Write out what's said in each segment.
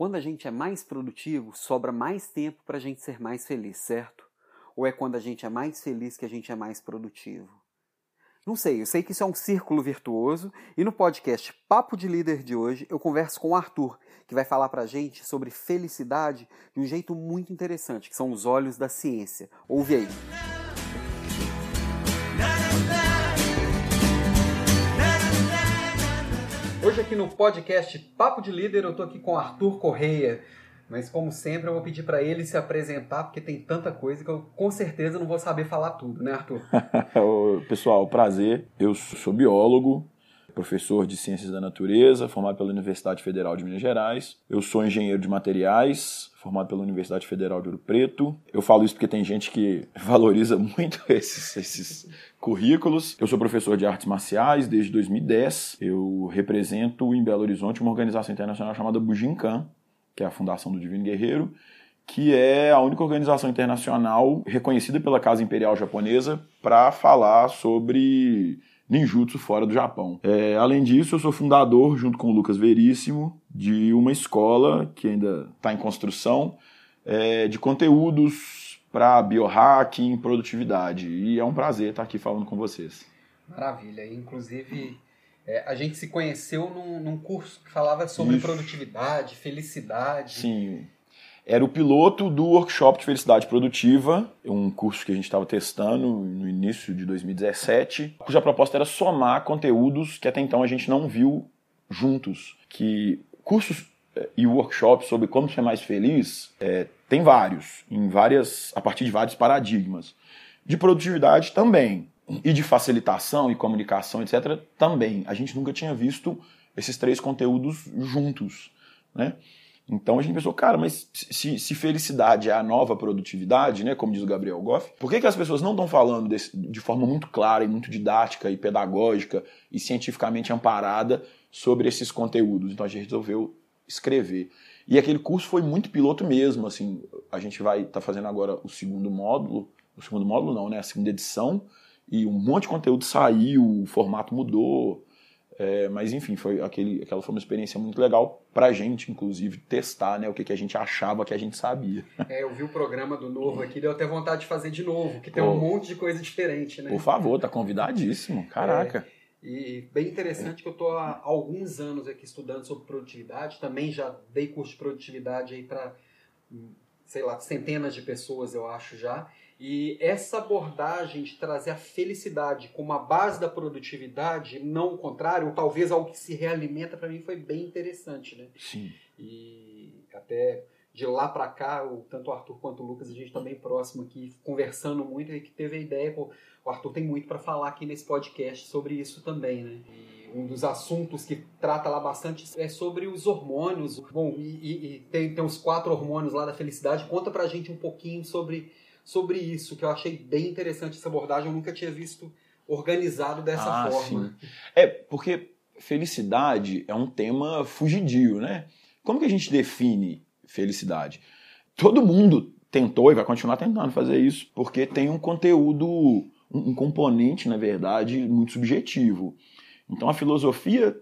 Quando a gente é mais produtivo, sobra mais tempo para a gente ser mais feliz, certo? Ou é quando a gente é mais feliz que a gente é mais produtivo? Não sei, eu sei que isso é um círculo virtuoso e no podcast Papo de Líder de hoje eu converso com o Arthur, que vai falar pra gente sobre felicidade de um jeito muito interessante, que são os olhos da ciência. Ouve aí. Hoje aqui no podcast Papo de Líder eu tô aqui com Arthur Correia. Mas como sempre, eu vou pedir para ele se apresentar, porque tem tanta coisa que eu com certeza não vou saber falar tudo, né, Arthur? Pessoal, prazer. Eu sou biólogo, professor de Ciências da Natureza, formado pela Universidade Federal de Minas Gerais. Eu sou engenheiro de materiais, formado pela Universidade Federal de Ouro Preto. Eu falo isso porque tem gente que valoriza muito esses, esses currículos. Eu sou professor de artes marciais desde 2010. Eu represento em Belo Horizonte uma organização internacional chamada Bujinkan, que é a Fundação do Divino Guerreiro, que é a única organização internacional reconhecida pela Casa Imperial Japonesa para falar sobre ninjutsu fora do Japão. É, além disso, eu sou fundador, junto com o Lucas Veríssimo, de uma escola que ainda está em construção, é, de conteúdos para biohacking, produtividade. E é um prazer estar aqui falando com vocês. Maravilha. Inclusive, é, a gente se conheceu num, num curso que falava sobre Isso. produtividade, felicidade. Sim. Era o piloto do workshop de felicidade produtiva, um curso que a gente estava testando no início de 2017, cuja proposta era somar conteúdos que até então a gente não viu juntos. Que cursos é, e workshops sobre como ser mais feliz é, tem vários, em várias, a partir de vários paradigmas. De produtividade também e de facilitação e comunicação, etc., também. A gente nunca tinha visto esses três conteúdos juntos, né? Então a gente pensou, cara, mas se, se, felicidade é a nova produtividade, né, como diz o Gabriel Goff, por que, que as pessoas não estão falando desse, de forma muito clara e muito didática e pedagógica e cientificamente amparada sobre esses conteúdos? Então a gente resolveu escrever. E aquele curso foi muito piloto mesmo, assim, a gente vai estar tá fazendo agora o segundo módulo, o segundo módulo não, né, a segunda edição, e um monte de conteúdo saiu, o formato mudou. É, mas enfim, foi aquele, aquela foi uma experiência muito legal pra gente, inclusive, testar né, o que, que a gente achava que a gente sabia. É, eu vi o programa do novo aqui, deu até vontade de fazer de novo, que tem um monte de coisa diferente, né? Por favor, tá convidadíssimo. Caraca. É, e bem interessante que eu estou há alguns anos aqui estudando sobre produtividade, também já dei curso de produtividade aí para, sei lá, centenas de pessoas, eu acho já. E essa abordagem de trazer a felicidade como a base da produtividade, não o contrário, ou talvez algo que se realimenta, para mim foi bem interessante, né? Sim. E até de lá para cá, o, tanto o Arthur quanto o Lucas, a gente está bem próximo aqui, conversando muito, e que teve a ideia, pô, o Arthur tem muito para falar aqui nesse podcast sobre isso também, né? E um dos assuntos que trata lá bastante é sobre os hormônios. Bom, e, e, e tem, tem os quatro hormônios lá da felicidade. Conta pra gente um pouquinho sobre sobre isso, que eu achei bem interessante essa abordagem, eu nunca tinha visto organizado dessa ah, forma. Sim. É, porque felicidade é um tema fugidio, né? Como que a gente define felicidade? Todo mundo tentou e vai continuar tentando fazer isso, porque tem um conteúdo, um componente, na verdade, muito subjetivo. Então a filosofia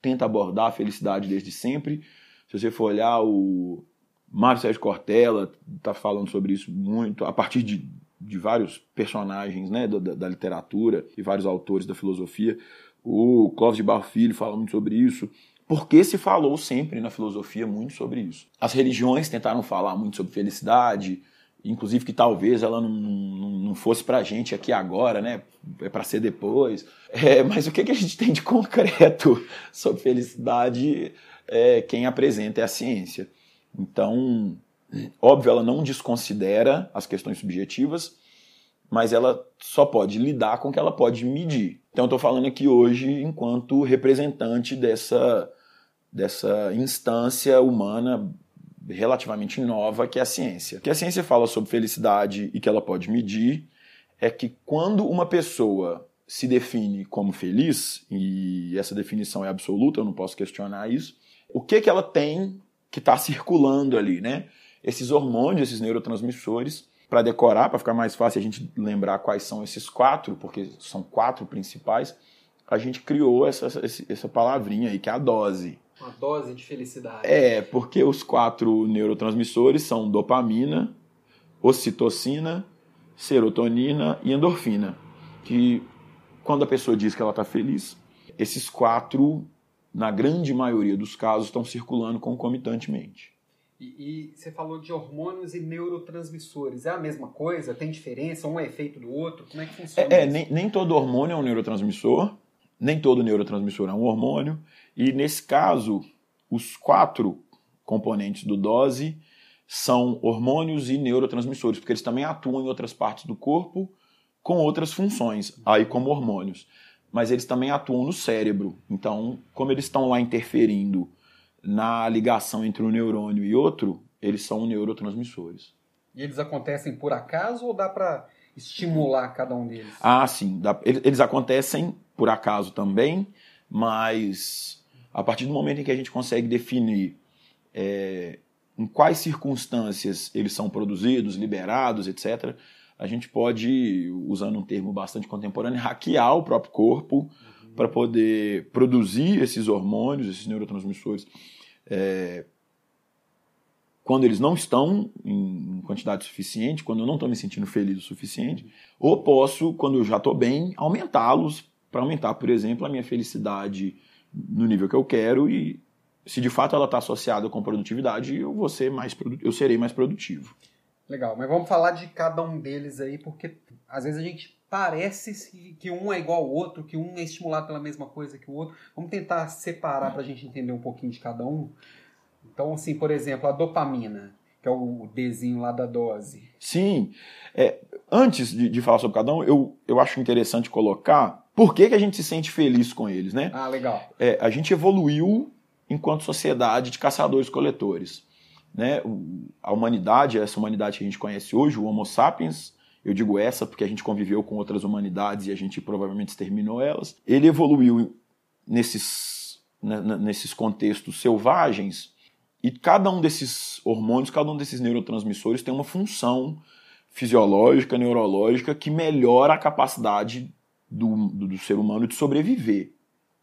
tenta abordar a felicidade desde sempre. Se você for olhar o Mário Sérgio Cortella está falando sobre isso muito, a partir de, de vários personagens né, da, da, literatura e vários autores da filosofia. O Clóvis de Barro Filho fala muito sobre isso. Porque se falou sempre na filosofia muito sobre isso. As religiões tentaram falar muito sobre felicidade, inclusive que talvez ela não, não, não fosse para a gente aqui agora, né? É para ser depois. É, mas o que, que a gente tem de concreto sobre felicidade? É, quem apresenta é a ciência. Então, óbvio, ela não desconsidera as questões subjetivas, mas ela só pode lidar com o que ela pode medir. Então, eu estou falando aqui hoje enquanto representante dessa, dessa instância humana relativamente nova que é a ciência. O que a ciência fala sobre felicidade e que ela pode medir é que quando uma pessoa se define como feliz, e essa definição é absoluta, eu não posso questionar isso, o que, que ela tem que está circulando ali, né? Esses hormônios, esses neurotransmissores, para decorar, para ficar mais fácil a gente lembrar quais são esses quatro, porque são quatro principais, a gente criou essa, essa palavrinha aí, que é a dose. Uma dose de felicidade. É, porque os quatro neurotransmissores são dopamina, ocitocina, serotonina e endorfina. Que quando a pessoa diz que ela está feliz, esses quatro, na grande maioria dos casos, estão circulando concomitantemente. E, e, você falou de hormônios e neurotransmissores. É a mesma coisa? Tem diferença? Um é efeito do outro? Como é que funciona? É, é nem, nem todo hormônio é um neurotransmissor, nem todo neurotransmissor é um hormônio. E nesse caso, os quatro componentes do dose são hormônios e neurotransmissores, porque eles também atuam em outras partes do corpo com outras funções, aí como hormônios. Mas eles também atuam no cérebro. Então, como eles estão lá interferindo na ligação entre um neurônio e outro, eles são neurotransmissores. E eles acontecem por acaso ou dá para estimular cada um deles? Ah, sim. Dá, eles acontecem por acaso também, mas a partir do momento em que a gente consegue definir é, em quais circunstâncias eles são produzidos, liberados, etc., a gente pode, usando um termo bastante contemporâneo, hackear o próprio corpo uhum. para poder produzir esses hormônios, esses neurotransmissores é, quando eles não estão em quantidade suficiente, quando eu não estou me sentindo feliz o suficiente, ou posso, quando eu já estou bem, aumentá-los para aumentar, por exemplo, a minha felicidade no nível que eu quero e se de fato ela está associada com produtividade, eu vou ser mais eu serei mais produtivo. Legal, mas vamos falar de cada um deles aí, porque às vezes a gente parece que um é igual ao outro, que um é estimulado pela mesma coisa que o outro. Vamos tentar separar para a gente entender um pouquinho de cada um. Então, assim, por exemplo, a dopamina, que é o Dzinho lá da dose. Sim. É, antes de, de, falar sobre cada um, eu, eu acho interessante colocar por que, que a gente se sente feliz com eles, né? Ah, legal. É, a gente evoluiu enquanto sociedade de caçadores-coletores. Né? A humanidade, essa humanidade que a gente conhece hoje, o Homo sapiens, eu digo essa porque a gente conviveu com outras humanidades e a gente provavelmente exterminou elas. Ele evoluiu nesses, né, nesses contextos selvagens e cada um desses hormônios, cada um desses neurotransmissores tem uma função fisiológica, neurológica que melhora a capacidade do, do, do ser humano de sobreviver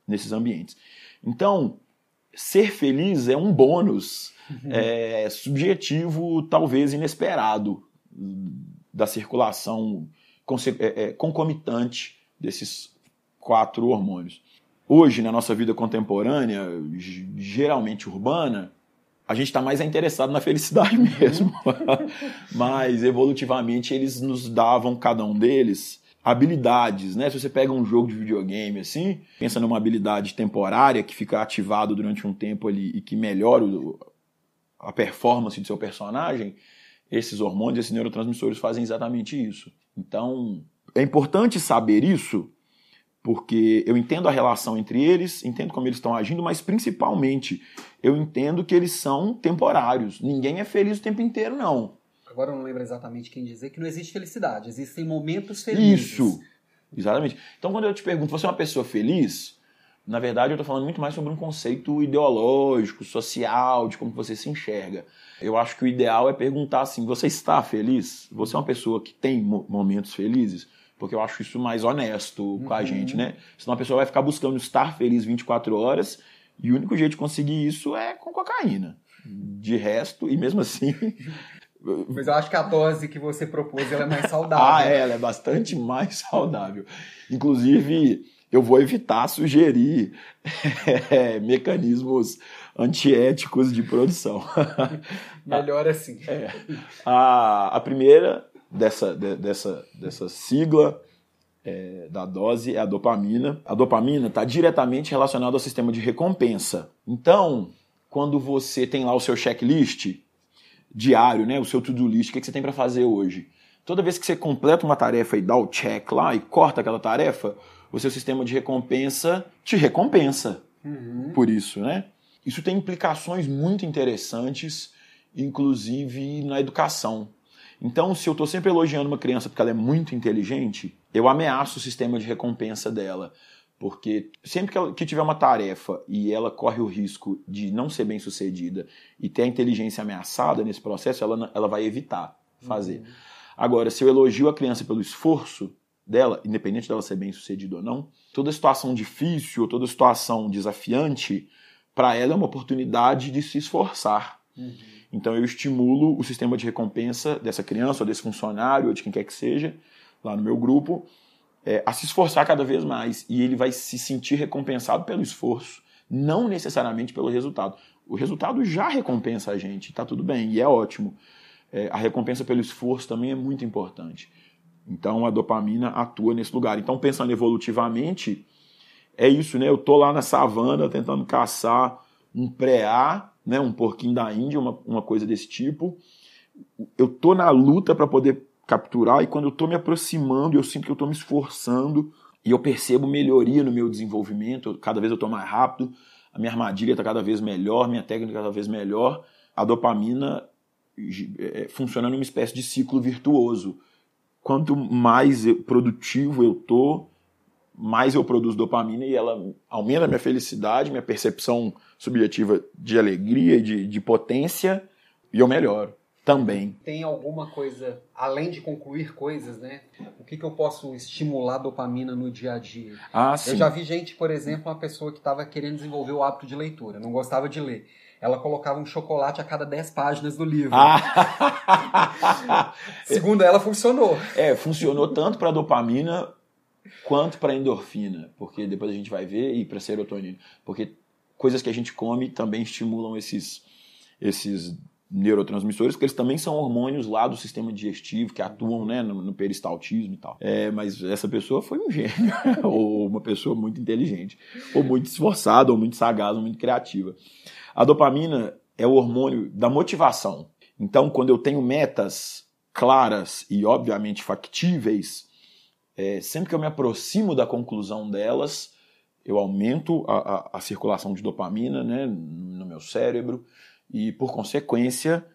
nesses ambientes. Então, ser feliz é um bônus uhum. é, subjetivo, talvez inesperado da circulação é, é, concomitante desses quatro hormônios. Hoje, na nossa vida contemporânea, geralmente urbana, a gente está mais interessado na felicidade mesmo. Mas, evolutivamente, eles nos davam, cada um deles, habilidades, né? Se você pega um jogo de videogame assim, pensa numa habilidade temporária que fica ativado durante um tempo ali e que melhora a performance do seu personagem, esses hormônios, esses neurotransmissores fazem exatamente isso. Então, é importante saber isso, porque eu entendo a relação entre eles, entendo como eles estão agindo, mas principalmente eu entendo que eles são temporários. Ninguém é feliz o tempo inteiro, não. Agora eu não lembro exatamente quem dizer que não existe felicidade, existem momentos felizes. Isso, exatamente. Então, quando eu te pergunto, você é uma pessoa feliz? Na verdade, eu estou falando muito mais sobre um conceito ideológico, social, de como você se enxerga. Eu acho que o ideal é perguntar assim: você está feliz? Você é uma pessoa que tem momentos felizes? Porque eu acho isso mais honesto uhum. com a uhum. gente, né? Senão a pessoa vai ficar buscando estar feliz 24 horas e o único jeito de conseguir isso é com cocaína. De resto, e mesmo assim. Mas eu acho que a dose que você propôs ela é mais saudável. ah, é, ela é bastante mais saudável. Inclusive eu vou evitar sugerir é, mecanismos antiéticos de produção. Melhor assim. É. A, a primeira dessa, de, dessa, dessa sigla é, da dose é a dopamina. A dopamina está diretamente relacionada ao sistema de recompensa. Então, quando você tem lá o seu checklist diário, né, o seu to-do list, o que, que você tem para fazer hoje? Toda vez que você completa uma tarefa e dá o check lá e corta aquela tarefa, o seu sistema de recompensa te recompensa uhum. por isso, né? Isso tem implicações muito interessantes, inclusive na educação. Então, se eu estou sempre elogiando uma criança porque ela é muito inteligente, eu ameaço o sistema de recompensa dela. Porque sempre que, ela, que tiver uma tarefa e ela corre o risco de não ser bem sucedida e ter a inteligência ameaçada nesse processo, ela, ela vai evitar fazer. Uhum. Agora, se eu elogio a criança pelo esforço, dela, independente dela ser bem sucedida ou não, toda situação difícil, toda situação desafiante para ela é uma oportunidade de se esforçar. Uhum. Então eu estimulo o sistema de recompensa dessa criança, ou desse funcionário, ou de quem quer que seja, lá no meu grupo, é, a se esforçar cada vez mais. E ele vai se sentir recompensado pelo esforço, não necessariamente pelo resultado. O resultado já recompensa a gente, está tudo bem, e é ótimo. É, a recompensa pelo esforço também é muito importante. Então a dopamina atua nesse lugar. Então, pensando evolutivamente, é isso, né? Eu tô lá na savana tentando caçar um preá, né? um porquinho da Índia, uma, uma coisa desse tipo. Eu tô na luta para poder capturar e quando eu tô me aproximando, eu sinto que eu tô me esforçando e eu percebo melhoria no meu desenvolvimento, cada vez eu tô mais rápido, a minha armadilha está cada vez melhor, minha técnica cada vez melhor. A dopamina é, funciona numa espécie de ciclo virtuoso quanto mais produtivo eu tô, mais eu produzo dopamina e ela aumenta a minha felicidade, minha percepção subjetiva de alegria de, de potência e eu melhoro também. Tem alguma coisa, além de concluir coisas, né? O que, que eu posso estimular dopamina no dia a dia? Ah, sim. Eu já vi gente, por exemplo, uma pessoa que estava querendo desenvolver o hábito de leitura, não gostava de ler ela colocava um chocolate a cada 10 páginas do livro. Ah. Segundo ela, funcionou. É, funcionou tanto para dopamina quanto para endorfina, porque depois a gente vai ver, e para serotonina, porque coisas que a gente come também estimulam esses, esses neurotransmissores, porque eles também são hormônios lá do sistema digestivo que atuam né, no, no peristaltismo e tal. É, mas essa pessoa foi um gênio, ou uma pessoa muito inteligente, ou muito esforçada, ou muito sagaz, ou muito criativa. A dopamina é o hormônio da motivação. Então, quando eu tenho metas claras e, obviamente, factíveis, é, sempre que eu me aproximo da conclusão delas, eu aumento a, a, a circulação de dopamina né, no meu cérebro e, por consequência,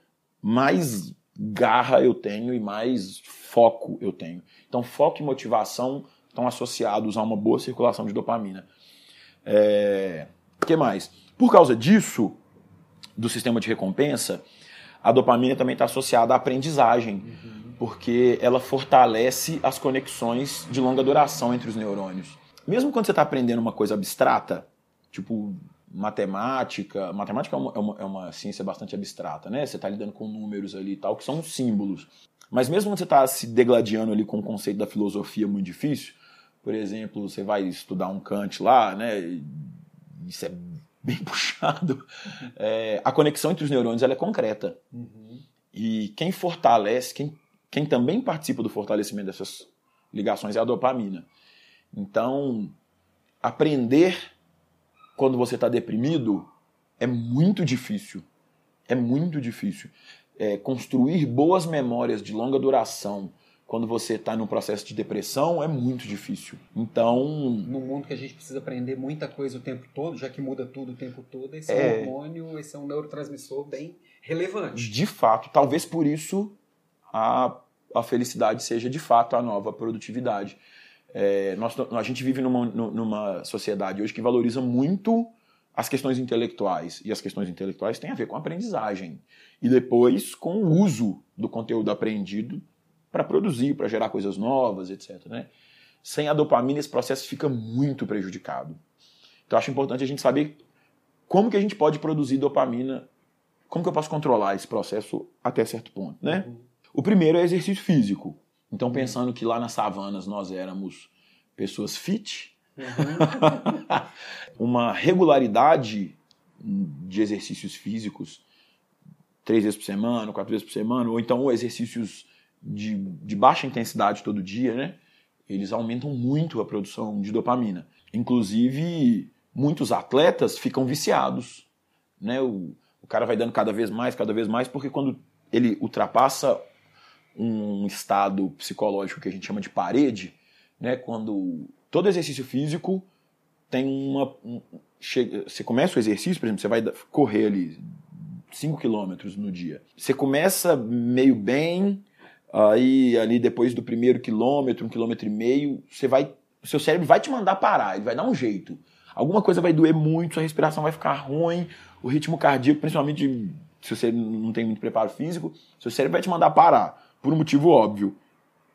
mais garra eu tenho e mais foco eu tenho. Então, foco e motivação estão associados a uma boa circulação de dopamina. É... O que mais? Por causa disso, do sistema de recompensa, a dopamina também está associada à aprendizagem, uhum. porque ela fortalece as conexões de longa duração entre os neurônios. Mesmo quando você está aprendendo uma coisa abstrata, tipo matemática, matemática é uma, é uma, é uma ciência bastante abstrata, né? Você está lidando com números ali e tal, que são símbolos. Mas mesmo quando você está se degladiando ali com o conceito da filosofia muito difícil, por exemplo, você vai estudar um Kant lá, né? Isso é bem puxado, é, a conexão entre os neurônios ela é concreta. Uhum. E quem fortalece, quem, quem também participa do fortalecimento dessas ligações é a dopamina. Então, aprender quando você está deprimido é muito difícil. É muito difícil. É, construir boas memórias de longa duração quando você está num processo de depressão é muito difícil. Então. No mundo que a gente precisa aprender muita coisa o tempo todo, já que muda tudo o tempo todo, esse é, é um hormônio, esse é um neurotransmissor bem relevante. De fato, talvez por isso a, a felicidade seja de fato a nova produtividade. É, nós, a gente vive numa, numa sociedade hoje que valoriza muito as questões intelectuais. E as questões intelectuais têm a ver com a aprendizagem. E depois com o uso do conteúdo aprendido para produzir, para gerar coisas novas, etc. Né? Sem a dopamina, esse processo fica muito prejudicado. Então, acho importante a gente saber como que a gente pode produzir dopamina, como que eu posso controlar esse processo até certo ponto. Né? Uhum. O primeiro é exercício físico. Então, uhum. pensando que lá nas savanas nós éramos pessoas fit, uhum. uma regularidade de exercícios físicos, três vezes por semana, quatro vezes por semana, ou então exercícios de, de baixa intensidade todo dia, né? Eles aumentam muito a produção de dopamina. Inclusive, muitos atletas ficam viciados, né? O, o cara vai dando cada vez mais, cada vez mais, porque quando ele ultrapassa um estado psicológico que a gente chama de parede, né? Quando todo exercício físico tem uma. Um, chega, você começa o exercício, por exemplo, você vai correr ali 5 quilômetros no dia. Você começa meio bem, Aí, ali depois do primeiro quilômetro, um quilômetro e meio, você vai. Seu cérebro vai te mandar parar, ele vai dar um jeito. Alguma coisa vai doer muito, sua respiração vai ficar ruim, o ritmo cardíaco, principalmente se você não tem muito preparo físico, seu cérebro vai te mandar parar. Por um motivo óbvio.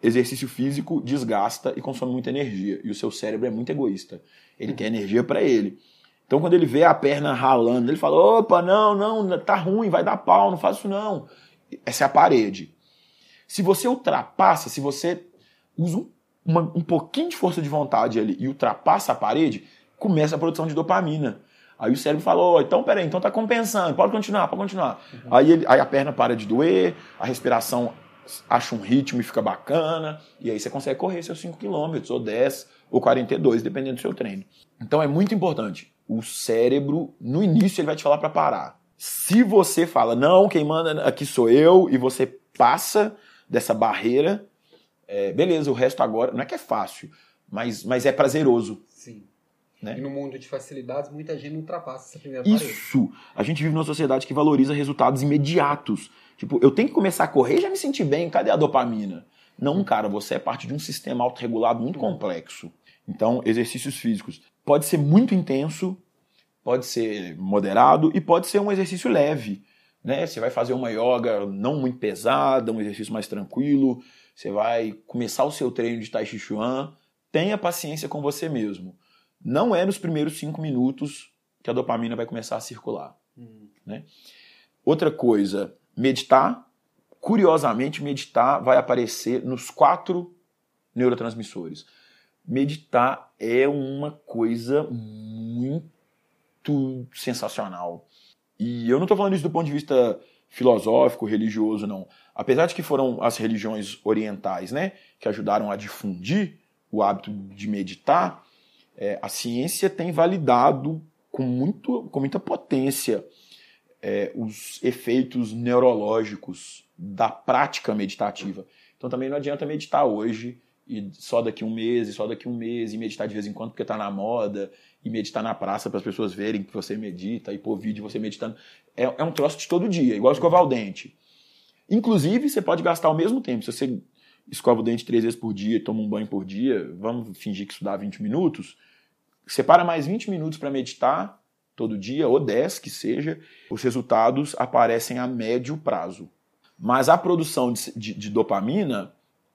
Exercício físico desgasta e consome muita energia. E o seu cérebro é muito egoísta. Ele quer energia para ele. Então, quando ele vê a perna ralando, ele fala: opa, não, não, tá ruim, vai dar pau, não faço isso não. Essa é a parede. Se você ultrapassa, se você usa um, uma, um pouquinho de força de vontade ali e ultrapassa a parede, começa a produção de dopamina. Aí o cérebro falou, oh, então peraí, então tá compensando, pode continuar, pode continuar. Uhum. Aí, ele, aí a perna para de doer, a respiração acha um ritmo e fica bacana, e aí você consegue correr seus 5 km, ou 10, ou 42, dependendo do seu treino. Então é muito importante. O cérebro, no início, ele vai te falar para parar. Se você fala, não, quem manda aqui sou eu, e você passa dessa barreira, é, beleza, o resto agora, não é que é fácil, mas, mas é prazeroso. Sim. Né? E no mundo de facilidades, muita gente ultrapassa essa primeira parede. Isso! A gente vive numa sociedade que valoriza resultados imediatos. Tipo, eu tenho que começar a correr e já me sentir bem, cadê a dopamina? Não, cara, você é parte de um sistema autorregulado muito complexo. Então, exercícios físicos. Pode ser muito intenso, pode ser moderado e pode ser um exercício leve. Né? Você vai fazer uma yoga não muito pesada, um exercício mais tranquilo. Você vai começar o seu treino de Tai Chi Chuan. Tenha paciência com você mesmo não é nos primeiros cinco minutos que a dopamina vai começar a circular. Uhum. Né? Outra coisa, meditar. Curiosamente, meditar vai aparecer nos quatro neurotransmissores. Meditar é uma coisa muito sensacional. E eu não estou falando isso do ponto de vista filosófico, religioso, não. Apesar de que foram as religiões orientais, né, que ajudaram a difundir o hábito de meditar, é, a ciência tem validado com, muito, com muita potência é, os efeitos neurológicos da prática meditativa. Então também não adianta meditar hoje e só daqui um mês, e só daqui um mês, e meditar de vez em quando porque está na moda, e meditar na praça para as pessoas verem que você medita, e pôr vídeo você meditando. É, é um troço de todo dia, igual escovar o dente. Inclusive, você pode gastar ao mesmo tempo. Se você escova o dente três vezes por dia, toma um banho por dia, vamos fingir que isso dá 20 minutos, separa mais 20 minutos para meditar todo dia, ou 10 que seja, os resultados aparecem a médio prazo. Mas a produção de, de, de dopamina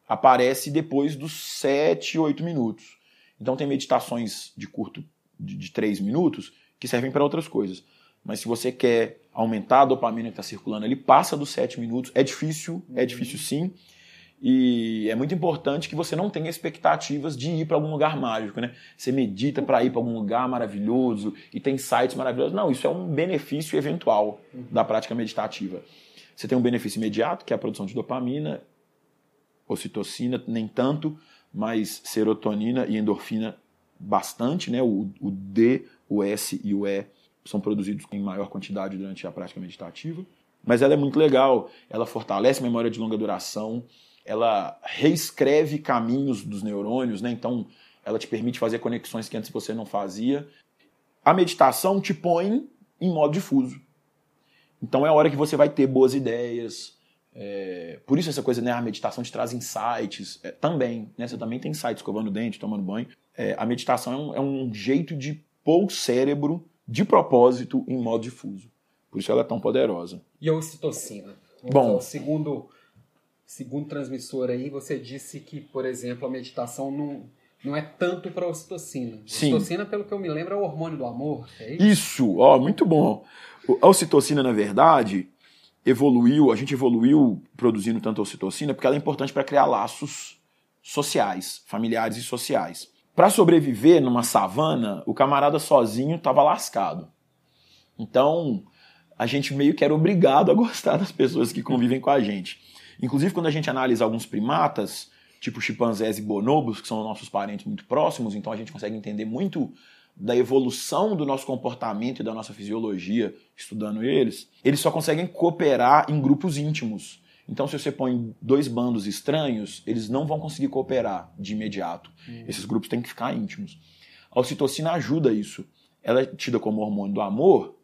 aparece depois dos 7, 8 minutos. Então tem meditações de curto, de, de 3 minutos, que servem para outras coisas. Mas se você quer aumentar a dopamina que está circulando, ele passa dos 7 minutos. É difícil, é difícil sim. E é muito importante que você não tenha expectativas de ir para algum lugar mágico, né? Você medita para ir para algum lugar maravilhoso e tem sites maravilhosos. Não, isso é um benefício eventual da prática meditativa. Você tem um benefício imediato, que é a produção de dopamina, ocitocina, nem tanto, mas serotonina e endorfina bastante, né? O, o D, o S e o E são produzidos em maior quantidade durante a prática meditativa. Mas ela é muito legal, ela fortalece a memória de longa duração, ela reescreve caminhos dos neurônios, né? Então, ela te permite fazer conexões que antes você não fazia. A meditação te põe em modo difuso. Então, é a hora que você vai ter boas ideias. É... Por isso, essa coisa, né? A meditação te traz insights. É, também, né? Você também tem insights escovando dente, tomando banho. É, a meditação é um, é um jeito de pôr o cérebro de propósito em modo difuso. Por isso ela é tão poderosa. E a ocitocina? Bom, então, segundo segundo transmissor aí, você disse que, por exemplo, a meditação não, não é tanto para ocitocina. Sim. Ocitocina, pelo que eu me lembro, é o hormônio do amor. É isso? isso, ó, muito bom. A ocitocina, na verdade, evoluiu, a gente evoluiu produzindo tanto ocitocina porque ela é importante para criar laços sociais, familiares e sociais. Para sobreviver numa savana, o camarada sozinho estava lascado. Então, a gente meio que era obrigado a gostar das pessoas que convivem com a gente. Inclusive, quando a gente analisa alguns primatas, tipo chimpanzés e bonobos, que são nossos parentes muito próximos, então a gente consegue entender muito da evolução do nosso comportamento e da nossa fisiologia estudando eles, eles só conseguem cooperar em grupos íntimos. Então, se você põe dois bandos estranhos, eles não vão conseguir cooperar de imediato. Uhum. Esses grupos têm que ficar íntimos. A ocitocina ajuda isso. Ela é tida como hormônio do amor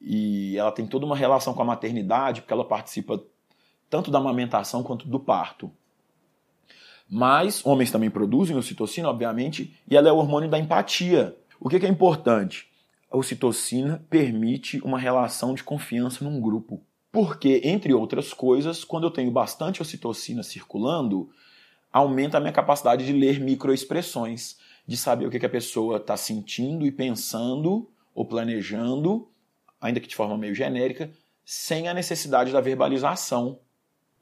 e ela tem toda uma relação com a maternidade, porque ela participa tanto da amamentação quanto do parto. Mas homens também produzem ocitocina, obviamente, e ela é o hormônio da empatia. O que é importante? A ocitocina permite uma relação de confiança num grupo. Porque, entre outras coisas, quando eu tenho bastante ocitocina circulando, aumenta a minha capacidade de ler microexpressões, de saber o que a pessoa está sentindo e pensando ou planejando, ainda que de forma meio genérica, sem a necessidade da verbalização.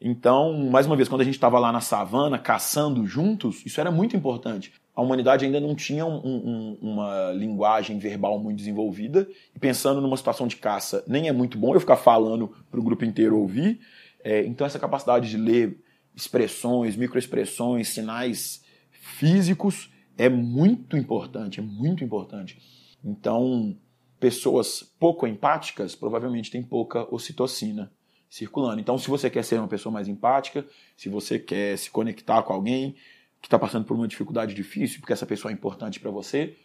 Então, mais uma vez, quando a gente estava lá na savana caçando juntos, isso era muito importante. A humanidade ainda não tinha um, um, uma linguagem verbal muito desenvolvida, e pensando numa situação de caça, nem é muito bom eu ficar falando para o grupo inteiro ouvir. É, então, essa capacidade de ler expressões, microexpressões, sinais físicos é muito importante, é muito importante. Então, pessoas pouco empáticas provavelmente têm pouca ocitocina circulando. Então, se você quer ser uma pessoa mais empática, se você quer se conectar com alguém que está passando por uma dificuldade difícil, porque essa pessoa é importante para você,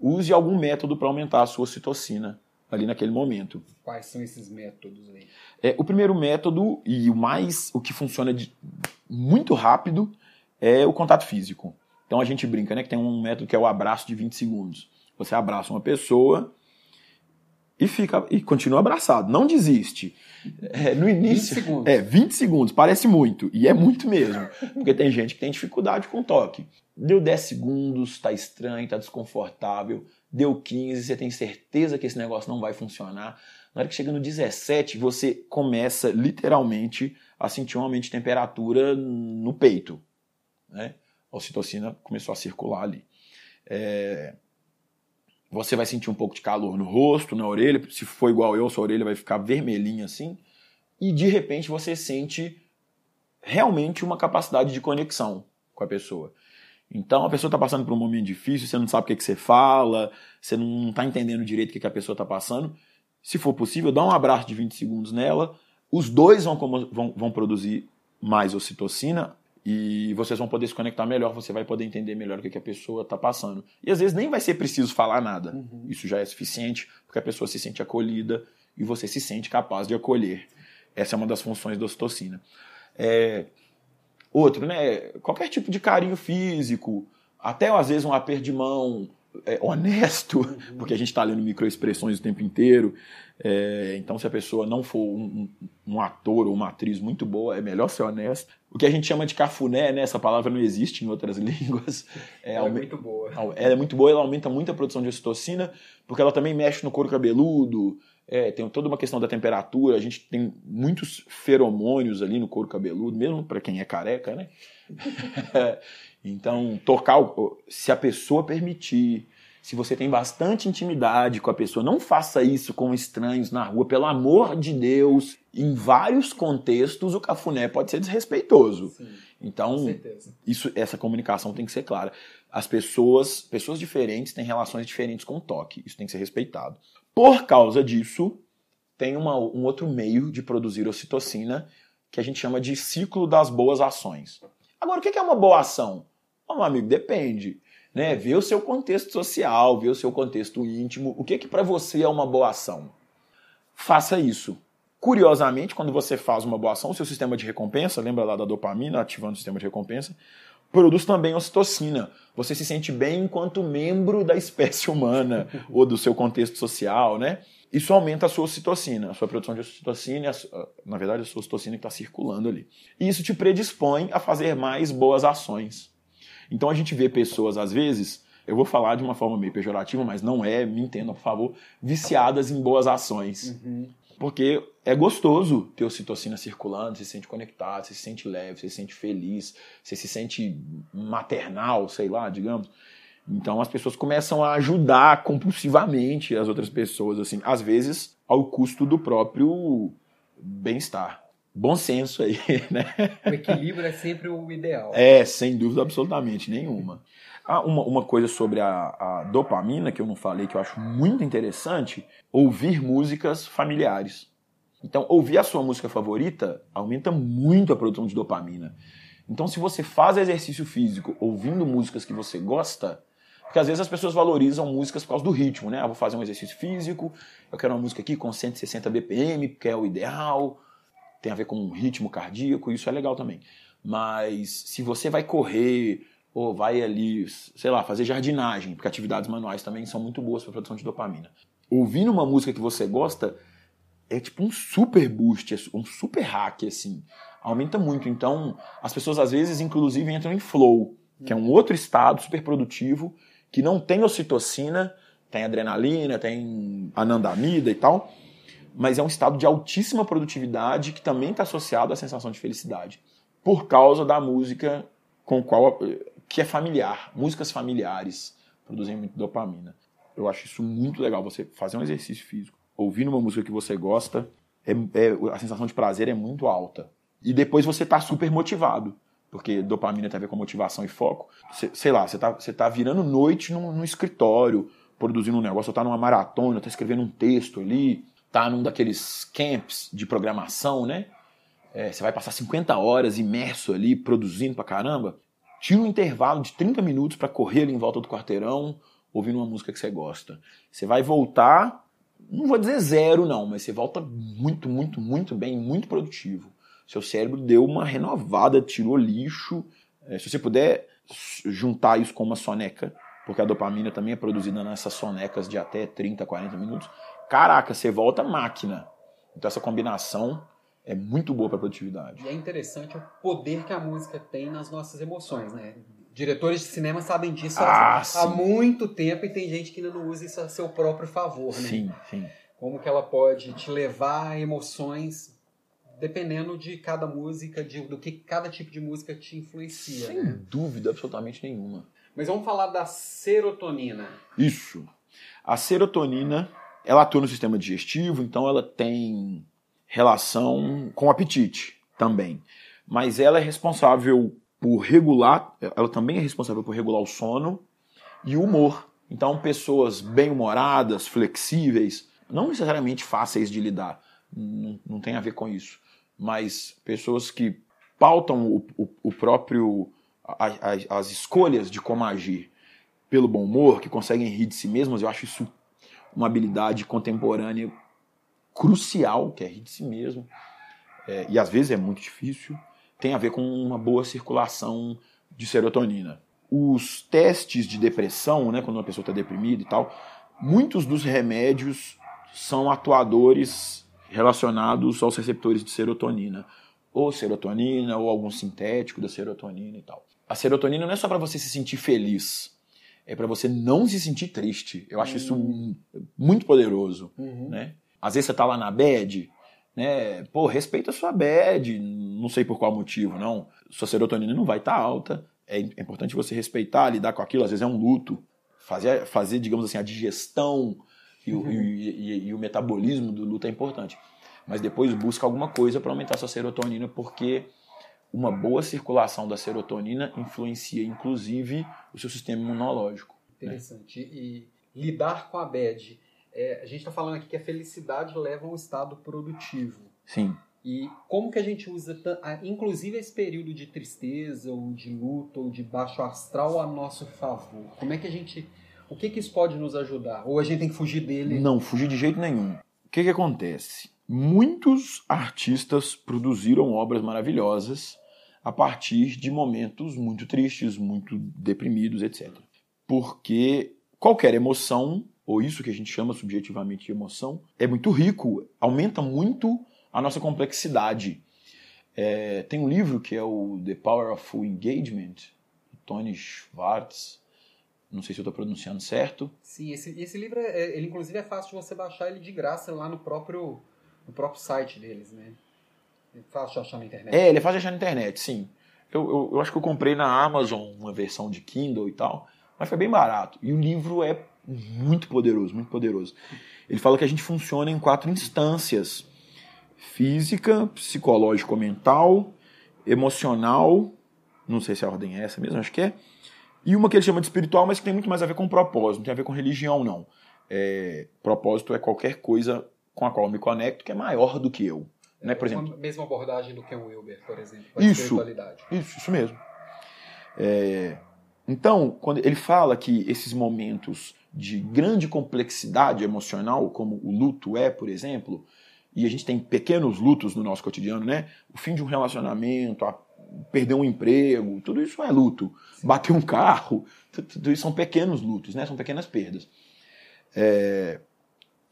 use algum método para aumentar a sua ocitocina ali naquele momento. Quais são esses métodos aí? É, o primeiro método e o mais o que funciona de, muito rápido é o contato físico. Então a gente brinca, né, que tem um método que é o abraço de 20 segundos. Você abraça uma pessoa e fica e continua abraçado, não desiste. É, no início, 20 segundos. é 20 segundos, parece muito e é muito mesmo, porque tem gente que tem dificuldade com toque. Deu 10 segundos, tá estranho, tá desconfortável. Deu 15, você tem certeza que esse negócio não vai funcionar. Na hora que chega no 17, você começa literalmente a sentir um aumento de temperatura no peito. Né? A ocitocina começou a circular ali. É... Você vai sentir um pouco de calor no rosto, na orelha. Se for igual eu, sua orelha vai ficar vermelhinha assim. E de repente você sente realmente uma capacidade de conexão com a pessoa. Então a pessoa está passando por um momento difícil, você não sabe o que, que você fala, você não está entendendo direito o que, que a pessoa está passando. Se for possível, dá um abraço de 20 segundos nela. Os dois vão, vão, vão produzir mais ocitocina e vocês vão poder se conectar melhor, você vai poder entender melhor o que, a pessoa está passando. E às vezes nem vai ser preciso falar nada. Uhum. Isso já é suficiente, porque a pessoa se sente acolhida e você se sente capaz de acolher. Essa é uma das funções da ocitocina. É... Outro, né? Qualquer tipo de carinho físico, até às vezes um aperto de mão, é, honesto, uhum. porque a gente está lendo microexpressões o tempo inteiro. É, então, se a pessoa não for um, um, ator ou uma atriz muito boa, é melhor ser honesto. O que a gente chama de cafuné, né? Essa palavra não existe em outras línguas. É, ela é muito boa. Ela é muito boa, ela aumenta muito a produção de ocitocina, porque ela também mexe no couro cabeludo. É, tem toda uma questão da temperatura. A gente tem muitos feromônios ali no couro cabeludo, mesmo para quem é careca, né? Então, tocar, se a pessoa permitir, se você tem bastante intimidade com a pessoa, não faça isso com estranhos na rua, pelo amor de Deus. Em vários contextos, o cafuné pode ser desrespeitoso. Sim, então, isso, essa comunicação tem que ser clara. As pessoas, pessoas diferentes têm relações diferentes com o toque. Isso tem que ser respeitado. Por causa disso, tem uma, um outro meio de produzir ocitocina que a gente chama de ciclo das boas ações. Agora, o que é uma boa ação? Oh, meu amigo, depende. Né? Ver o seu contexto social, ver o seu contexto íntimo. O que, que para você é uma boa ação? Faça isso. Curiosamente, quando você faz uma boa ação, o seu sistema de recompensa, lembra lá da dopamina, ativando o sistema de recompensa, produz também ocitocina. Você se sente bem enquanto membro da espécie humana ou do seu contexto social, né? Isso aumenta a sua ocitocina, a sua produção de ocitocina, na verdade, a sua ocitocina que está circulando ali. E isso te predispõe a fazer mais boas ações. Então a gente vê pessoas, às vezes, eu vou falar de uma forma meio pejorativa, mas não é, me entenda, por favor, viciadas em boas ações. Uhum. Porque é gostoso ter ocitocina circulando, você se sente conectado, você se sente leve, você se sente feliz, você se sente maternal, sei lá, digamos. Então as pessoas começam a ajudar compulsivamente as outras pessoas, assim, às vezes ao custo do próprio bem-estar. Bom senso aí, né? O equilíbrio é sempre o ideal. É, sem dúvida absolutamente nenhuma. Ah, uma, uma coisa sobre a, a dopamina que eu não falei que eu acho muito interessante: ouvir músicas familiares. Então, ouvir a sua música favorita aumenta muito a produção de dopamina. Então, se você faz exercício físico ouvindo músicas que você gosta, porque às vezes as pessoas valorizam músicas por causa do ritmo, né? Ah, vou fazer um exercício físico, eu quero uma música aqui com 160 BPM, porque é o ideal, tem a ver com ritmo cardíaco, isso é legal também. Mas se você vai correr ou vai ali, sei lá, fazer jardinagem, porque atividades manuais também são muito boas para produção de dopamina. Ouvindo uma música que você gosta é tipo um super boost, é um super hack assim. Aumenta muito. Então, as pessoas às vezes inclusive entram em flow, que é um outro estado super produtivo que não tem ocitocina, tem adrenalina, tem anandamida e tal, mas é um estado de altíssima produtividade que também está associado à sensação de felicidade, por causa da música com qual que é familiar, músicas familiares produzem muito dopamina. Eu acho isso muito legal, você fazer um exercício físico, ouvindo uma música que você gosta, é, é, a sensação de prazer é muito alta. E depois você está super motivado porque dopamina tem a ver com motivação e foco. Sei lá, você tá, você tá virando noite num, escritório, produzindo um negócio, ou tá numa maratona, tá escrevendo um texto ali, tá num daqueles camps de programação, né? É, você vai passar 50 horas imerso ali, produzindo pra caramba. Tira um intervalo de 30 minutos para correr ali em volta do quarteirão, ouvindo uma música que você gosta. Você vai voltar, não vou dizer zero não, mas você volta muito, muito, muito bem, muito produtivo seu cérebro deu uma renovada, tirou lixo. É, se você puder juntar isso com uma soneca, porque a dopamina também é produzida nessas sonecas de até 30, 40 minutos, caraca, você volta máquina. Então essa combinação é muito boa para a produtividade. E é interessante o poder que a música tem nas nossas emoções, né? Diretores de cinema sabem disso ah, há, há, muito tempo e tem gente que ainda não usa isso a seu próprio favor, né? Sim, sim. Como que ela pode te levar a emoções dependendo de cada música, de, do que cada tipo de música te influencia. Sem né? dúvida absolutamente nenhuma. Mas vamos falar da serotonina. Isso. A serotonina, ela atua no sistema digestivo, então ela tem relação com o apetite também. Mas ela é responsável por regular, ela também é responsável por regular o sono e o humor. Então, pessoas bem-humoradas, flexíveis, não necessariamente fáceis de lidar, não, não tem a ver com isso mas pessoas que pautam o, o, o próprio a, a, as escolhas de como agir pelo bom humor, que conseguem rir de si mesmas, eu acho isso uma habilidade contemporânea crucial, que é rir de si mesmo, é, e às vezes é muito difícil, tem a ver com uma boa circulação de serotonina. Os testes de depressão, né, quando uma pessoa está deprimida e tal, muitos dos remédios são atuadores relacionados aos receptores de serotonina, ou serotonina, ou algum sintético da serotonina e tal. A serotonina não é só para você se sentir feliz, é para você não se sentir triste. Eu acho uhum. isso muito poderoso, uhum. né? Às vezes você tá lá na bed, né? Pô, respeita a sua bed, não sei por qual motivo, não. Sua serotonina não vai estar tá alta. É importante você respeitar, lidar com aquilo. Às vezes é um luto. Fazer, fazer digamos assim, a digestão e, uhum. e, e, e o metabolismo do luto é importante. Mas depois busca alguma coisa para aumentar sua serotonina, porque uma boa circulação da serotonina influencia, inclusive, o seu sistema imunológico. Né? Interessante. Né? E lidar com a bad. É, a gente está falando aqui que a felicidade leva a um estado produtivo. Sim. E como que a gente usa, inclusive, esse período de tristeza, ou de luto, ou de baixo astral a nosso favor? Como é que a gente o que, que isso pode nos ajudar? Ou a gente tem que fugir dele? Não, fugir de jeito nenhum. O que, que acontece? Muitos artistas produziram obras maravilhosas a partir de momentos muito tristes, muito deprimidos, etc. Porque qualquer emoção, ou isso que a gente chama subjetivamente de emoção, é muito rico, aumenta muito a nossa complexidade. É, tem um livro que é o The Power of Full Engagement, Tony Schwartz, não sei se eu estou pronunciando certo. Sim, esse, esse livro, é, é, ele inclusive é fácil de você baixar ele de graça lá no próprio, no próprio site deles, né? Fácil de achar na internet. É, ele de achar na internet, sim. Eu, eu, eu, acho que eu comprei na Amazon uma versão de Kindle e tal, mas foi bem barato. E o livro é muito poderoso, muito poderoso. Ele fala que a gente funciona em quatro instâncias: física, psicológico-mental, emocional, não sei se a ordem é essa mesmo, acho que é, e uma que ele chama de espiritual, mas que tem muito mais a ver com propósito, não tem a ver com religião, não. É, propósito é qualquer coisa com a qual eu me conecto que é maior do que eu. Né? Por exemplo, a mesma abordagem do que o Wilber, por exemplo, para isso. Isso, isso mesmo. É, então, quando ele fala que esses momentos de grande complexidade emocional, como o luto é, por exemplo, e a gente tem pequenos lutos no nosso cotidiano, né? O fim de um relacionamento, a perder um emprego, tudo isso é luto. Bater um carro, tudo isso são pequenos lutos, né? São pequenas perdas. É,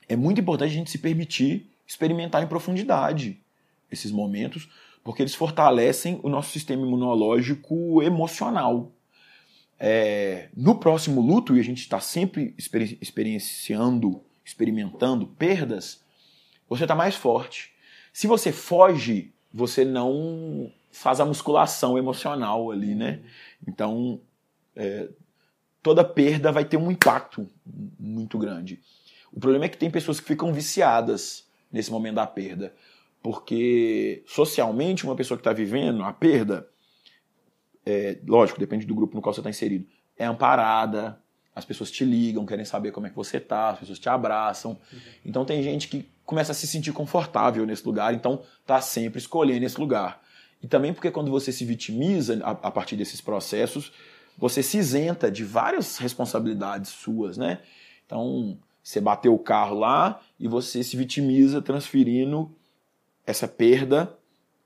é muito importante a gente se permitir experimentar em profundidade esses momentos, porque eles fortalecem o nosso sistema imunológico emocional. é, no próximo luto, e a gente está sempre exper experienciando, experimentando perdas, você está mais forte. Se você foge, você não faz a musculação emocional ali, né? Então, é, toda perda vai ter um impacto muito grande. O problema é que tem pessoas que ficam viciadas nesse momento da perda. Porque socialmente, uma pessoa que está vivendo a perda, é, lógico, depende do grupo no qual você está inserido, é amparada, as pessoas te ligam, querem saber como é que você está, as pessoas te abraçam. Então tem gente que começa a se sentir confortável nesse lugar, então está sempre escolhendo esse lugar. E também porque quando você se vitimiza a, a partir desses processos, você se isenta de várias responsabilidades suas, né? Então, você bateu o carro lá e você se vitimiza transferindo essa perda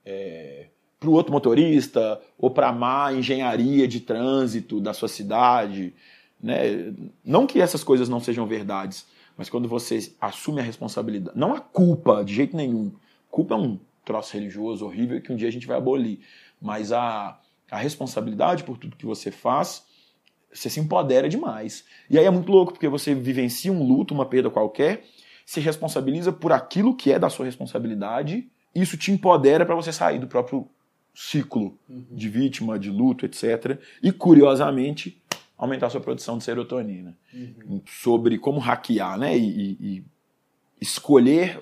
é, para o outro motorista ou para a má engenharia de trânsito da sua cidade. Né? Não que essas coisas não sejam verdades, mas quando você assume a responsabilidade, não a culpa de jeito nenhum. Culpa é um troço religioso horrível que um dia a gente vai abolir, mas a, a responsabilidade por tudo que você faz você se empodera demais. E aí é muito louco, porque você vivencia um luto, uma perda qualquer, se responsabiliza por aquilo que é da sua responsabilidade, isso te empodera para você sair do próprio ciclo uhum. de vítima, de luto, etc. E, curiosamente, aumentar sua produção de serotonina. Uhum. Sobre como hackear né? e, e escolher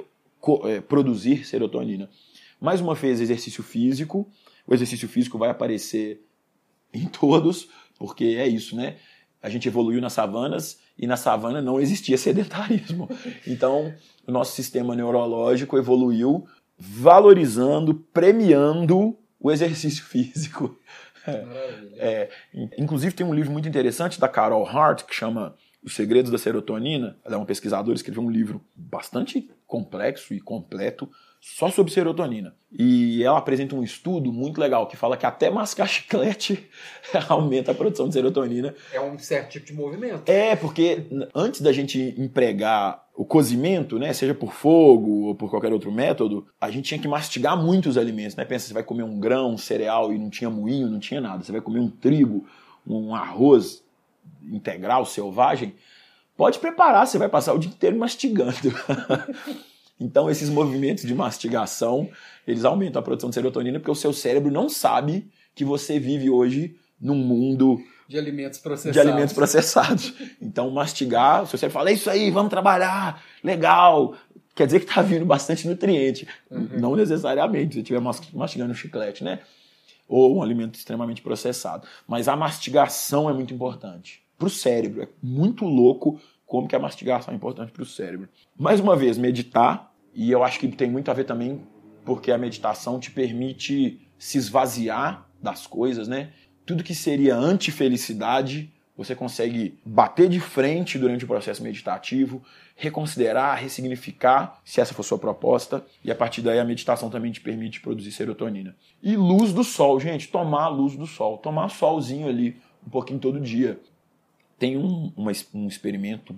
é, produzir serotonina. Mais uma vez, exercício físico. O exercício físico vai aparecer em todos, porque é isso, né? A gente evoluiu nas savanas e na savana não existia sedentarismo. Então, o nosso sistema neurológico evoluiu valorizando, premiando o exercício físico. É, inclusive, tem um livro muito interessante da Carol Hart que chama Os Segredos da Serotonina. Ela é uma pesquisadora, escreveu um livro bastante complexo e completo só sobre serotonina. E ela apresenta um estudo muito legal que fala que até mascar chiclete aumenta a produção de serotonina. É um certo tipo de movimento. É, porque antes da gente empregar o cozimento, né, seja por fogo ou por qualquer outro método, a gente tinha que mastigar muitos alimentos, né? Pensa, você vai comer um grão, um cereal e não tinha moinho, não tinha nada. Você vai comer um trigo, um arroz integral, selvagem, pode preparar, você vai passar o dia inteiro mastigando. Então, esses movimentos de mastigação, eles aumentam a produção de serotonina porque o seu cérebro não sabe que você vive hoje num mundo de alimentos processados. De alimentos processados. Então, mastigar, o seu cérebro fala, é isso aí, vamos trabalhar, legal. Quer dizer que está vindo bastante nutriente. Uhum. Não necessariamente, se estiver mastigando um chiclete, né? Ou um alimento extremamente processado. Mas a mastigação é muito importante. Para o cérebro. É muito louco como que a mastigação é importante para o cérebro. Mais uma vez, meditar e eu acho que tem muito a ver também porque a meditação te permite se esvaziar das coisas, né? Tudo que seria anti-felicidade, você consegue bater de frente durante o processo meditativo, reconsiderar, ressignificar, se essa for sua proposta, e a partir daí a meditação também te permite produzir serotonina. E luz do sol, gente, tomar a luz do sol, tomar solzinho ali um pouquinho todo dia. Tem um, uma, um experimento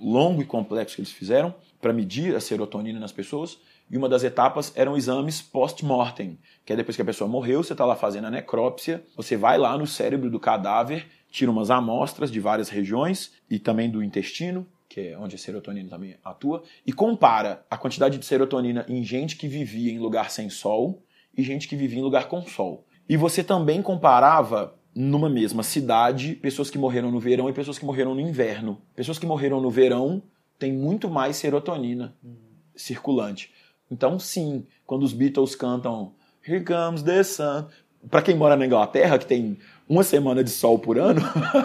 longo e complexo que eles fizeram, para medir a serotonina nas pessoas. E uma das etapas eram exames post-mortem, que é depois que a pessoa morreu, você está lá fazendo a necrópsia, você vai lá no cérebro do cadáver, tira umas amostras de várias regiões e também do intestino, que é onde a serotonina também atua, e compara a quantidade de serotonina em gente que vivia em lugar sem sol e gente que vivia em lugar com sol. E você também comparava numa mesma cidade pessoas que morreram no verão e pessoas que morreram no inverno. Pessoas que morreram no verão tem muito mais serotonina uhum. circulante. Então, sim, quando os Beatles cantam Here Comes the Sun, para quem mora na Inglaterra, que tem uma semana de sol por ano,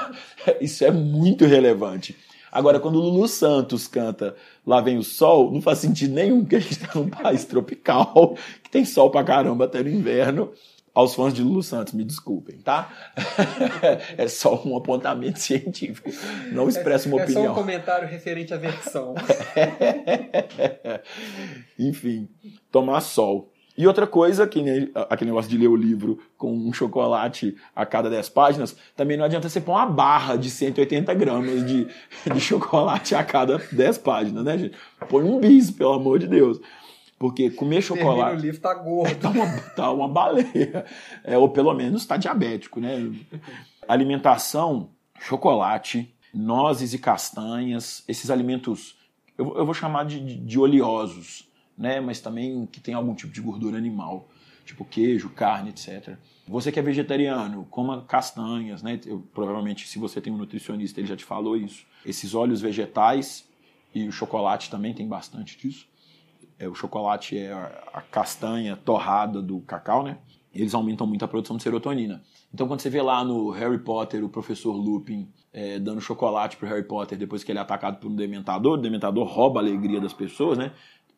isso é muito relevante. Agora, quando o Lulu Santos canta Lá Vem o Sol, não faz sentido nenhum, porque a gente está num país tropical, que tem sol pra caramba até no inverno aos fãs de Lulu Santos, me desculpem, tá? é só um apontamento científico, não expressa uma é, opinião. É só um comentário referente à versão. Enfim, tomar sol. E outra coisa, que nem aquele negócio de ler o livro com um chocolate a cada 10 páginas, também não adianta você pôr uma barra de 180 gramas de, de chocolate a cada 10 páginas, né, gente? Põe um bis, pelo amor de Deus. Porque comer Termina chocolate. o livro, tá gordo. tá uma, tá uma baleia. É, ou pelo menos tá diabético, né? Alimentação, chocolate, nozes e castanhas, esses alimentos, eu, eu vou chamar de, de, de oleosos, né? Mas também que tem algum tipo de gordura animal, tipo queijo, carne, etc. Você que é vegetariano, coma castanhas, né? Eu, provavelmente, se você tem um nutricionista, ele já te falou isso. Esses óleos vegetais e o chocolate também tem bastante disso. É, o chocolate é a, a castanha torrada do cacau, né? Eles aumentam muito a produção de serotonina. Então, quando você vê lá no Harry Potter o professor Lupin é, dando chocolate pro Harry Potter depois que ele é atacado por um dementador, o dementador rouba a alegria das pessoas, né?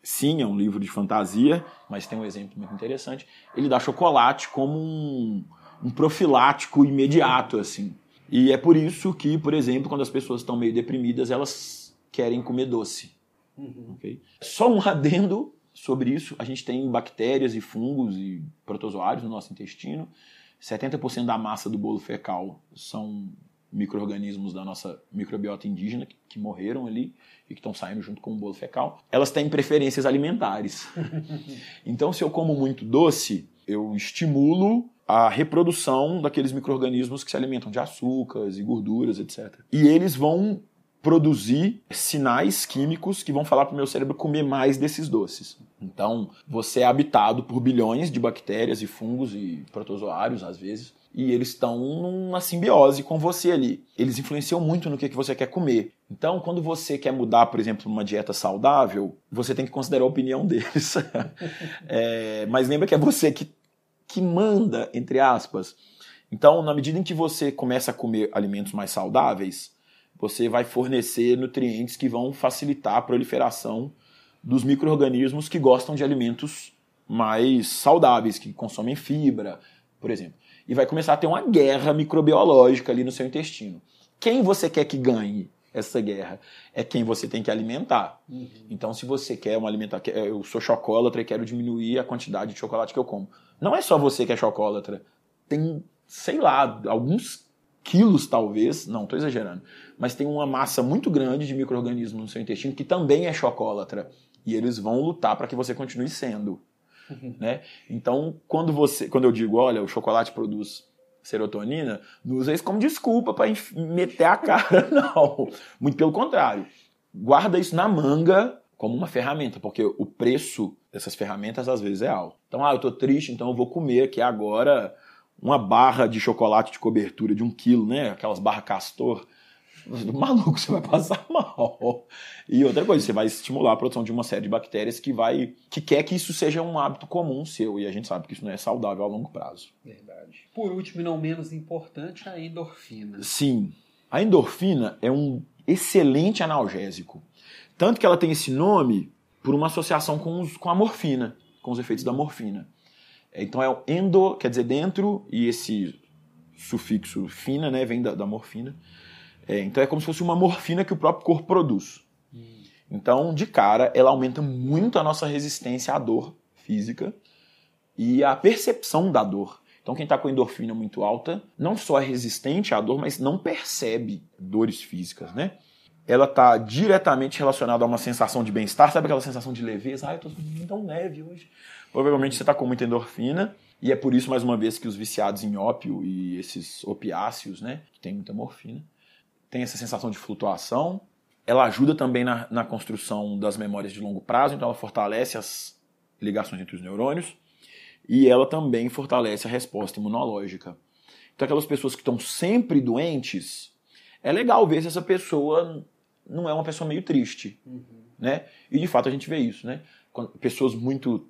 Sim, é um livro de fantasia, mas tem um exemplo muito interessante. Ele dá chocolate como um, um profilático imediato, assim. E é por isso que, por exemplo, quando as pessoas estão meio deprimidas, elas querem comer doce. Uhum. ok? Só um adendo sobre isso: a gente tem bactérias e fungos e protozoários no nosso intestino. 70% da massa do bolo fecal são micro-organismos da nossa microbiota indígena que, que morreram ali e que estão saindo junto com o bolo fecal. Elas têm preferências alimentares. então, se eu como muito doce, eu estimulo a reprodução daqueles micro-organismos que se alimentam de açúcares e gorduras, etc. E eles vão produzir sinais químicos que vão falar para o meu cérebro comer mais desses doces. Então, você é habitado por bilhões de bactérias e fungos e protozoários, às vezes, e eles estão numa simbiose com você ali. Eles influenciam muito no que, que você quer comer. Então, quando você quer mudar, por exemplo, uma dieta saudável, você tem que considerar a opinião deles. é, mas lembra que é você que, que manda, entre aspas. Então, na medida em que você começa a comer alimentos mais saudáveis, você vai fornecer nutrientes que vão facilitar a proliferação dos micro-organismos que gostam de alimentos mais saudáveis, que consomem fibra, por exemplo. E vai começar a ter uma guerra microbiológica ali no seu intestino. Quem você quer que ganhe essa guerra? É quem você tem que alimentar. Uhum. Então, se você quer uma alimentação. Eu sou chocólatra e quero diminuir a quantidade de chocolate que eu como. Não é só você que é chocólatra. Tem, sei lá, alguns quilos talvez, não estou exagerando, mas tem uma massa muito grande de micro-organismos no seu intestino que também é chocólatra. E eles vão lutar para que você continue sendo. Né? Então, quando você, quando eu digo, olha, o chocolate produz serotonina, não usa isso como desculpa para meter a cara, não. Muito pelo contrário. Guarda isso na manga como uma ferramenta, porque o preço dessas ferramentas às vezes é alto. Então, ah, eu tô triste, então eu vou comer aqui agora uma barra de chocolate de cobertura de um quilo, né? Aquelas barras castor. Maluco, você vai passar mal. E outra coisa, você vai estimular a produção de uma série de bactérias que vai. que quer que isso seja um hábito comum seu. E a gente sabe que isso não é saudável a longo prazo. Verdade. Por último, e não menos importante, a endorfina. Sim. A endorfina é um excelente analgésico. Tanto que ela tem esse nome por uma associação com, os, com a morfina, com os efeitos da morfina. Então é o endo, quer dizer dentro, e esse sufixo fina, né, vem da, da morfina. É, então é como se fosse uma morfina que o próprio corpo produz. Hum. Então, de cara, ela aumenta muito a nossa resistência à dor física e a percepção da dor. Então, quem está com endorfina muito alta, não só é resistente à dor, mas não percebe dores físicas, né? Ela está diretamente relacionada a uma sensação de bem-estar. Sabe aquela sensação de leveza? Ah, eu estou tão leve hoje. Provavelmente você está com muita endorfina. E é por isso, mais uma vez, que os viciados em ópio e esses opiáceos, né, que tem muita morfina, tem essa sensação de flutuação. Ela ajuda também na, na construção das memórias de longo prazo, então ela fortalece as ligações entre os neurônios. E ela também fortalece a resposta imunológica. Então, aquelas pessoas que estão sempre doentes, é legal ver se essa pessoa não é uma pessoa meio triste. Uhum. Né? E de fato a gente vê isso. Né? Quando pessoas muito.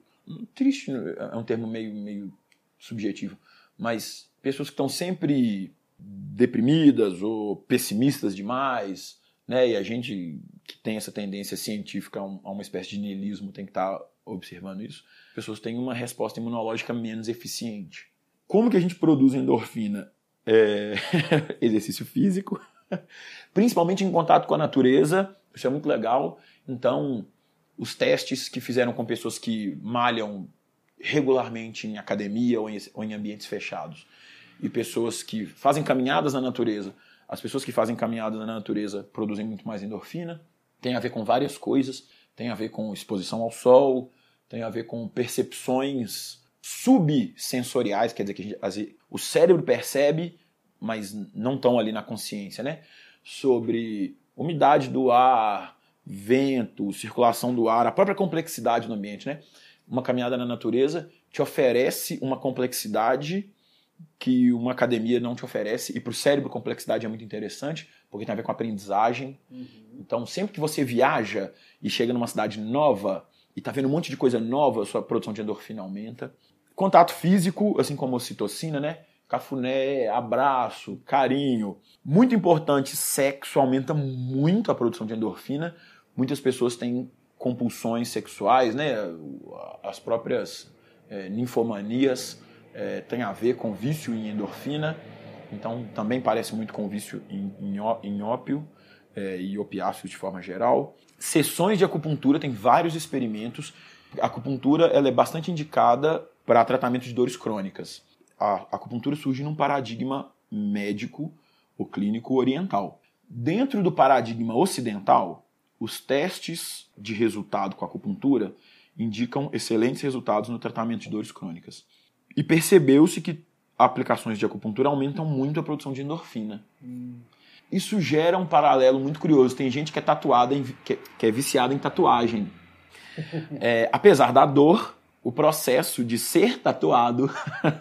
Triste é um termo meio, meio subjetivo, mas pessoas que estão sempre deprimidas ou pessimistas demais, né? E a gente que tem essa tendência científica a, um, uma espécie de niilismo tem que estar tá observando isso. Pessoas têm uma resposta imunológica menos eficiente. Como que a gente produz endorfina? É... exercício físico, principalmente em contato com a natureza, isso é muito legal. Então, os testes que fizeram com pessoas que malham regularmente em academia ou em, ou em ambientes fechados. E pessoas que fazem caminhadas na natureza, as pessoas que fazem caminhadas na natureza produzem muito mais endorfina. Tem a ver com várias coisas, tem a ver com exposição ao sol, tem a ver com percepções subsensoriais, quer dizer que gente, o cérebro percebe, mas não estão ali na consciência, né? Sobre umidade do ar, vento, circulação do ar, a própria complexidade do ambiente, né? Uma caminhada na natureza te oferece uma complexidade que uma academia não te oferece, e para o cérebro complexidade é muito interessante, porque tem a ver com aprendizagem. Uhum. Então, sempre que você viaja e chega numa cidade nova e está vendo um monte de coisa nova, sua produção de endorfina aumenta. Contato físico, assim como ocitocina, né? Cafuné, abraço, carinho. Muito importante, sexo aumenta muito a produção de endorfina. Muitas pessoas têm compulsões sexuais, né? As próprias é, ninfomanias é, têm a ver com vício em endorfina. Então, também parece muito com vício em, em, ópio é, e opiáceos de forma geral. Sessões de acupuntura, tem vários experimentos. A acupuntura ela é bastante indicada para tratamento de dores crônicas. A acupuntura surge num paradigma médico ou clínico oriental. Dentro do paradigma ocidental, os testes de resultado com acupuntura indicam excelentes resultados no tratamento de dores crônicas. E percebeu-se que aplicações de acupuntura aumentam muito a produção de endorfina. Hum. Isso gera um paralelo muito curioso. Tem gente que é tatuada, em, que, que é viciada em tatuagem. É, apesar da dor, o processo de ser tatuado,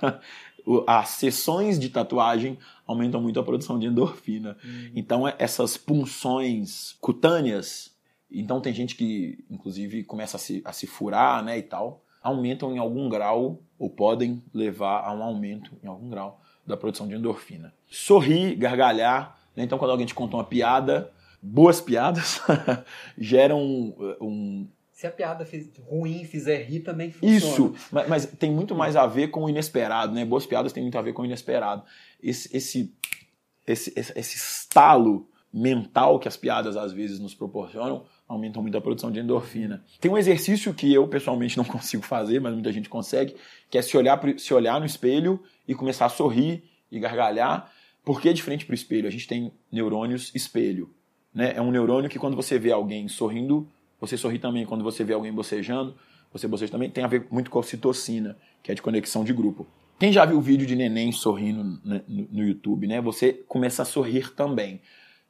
as sessões de tatuagem aumentam muito a produção de endorfina. Uhum. Então, é, essas punções cutâneas, então tem gente que, inclusive, começa a se, a se furar né, e tal, aumentam em algum grau, ou podem levar a um aumento em algum grau da produção de endorfina. Sorrir, gargalhar, né? então quando alguém te conta uma piada, boas piadas geram um, um se a piada ruim fizer rir, também funciona. Isso, mas, mas, tem muito mais a ver com o inesperado, né? Boas piadas têm muito a ver com o inesperado. Esse, esse, esse, esse, esse estalo mental que as piadas às vezes nos proporcionam aumentam muito a produção de endorfina. Tem um exercício que eu pessoalmente não consigo fazer, mas muita gente consegue, que é se olhar, se olhar no espelho e começar a sorrir e gargalhar. Por que de frente para o espelho? A gente tem neurônios espelho. Né? É um neurônio que quando você vê alguém sorrindo, você sorri também quando você vê alguém bocejando, você boceja também. Tem a ver muito com a ocitocina, que é de conexão de grupo. Quem já viu o vídeo de neném sorrindo no, YouTube, né? Você começa a sorrir também.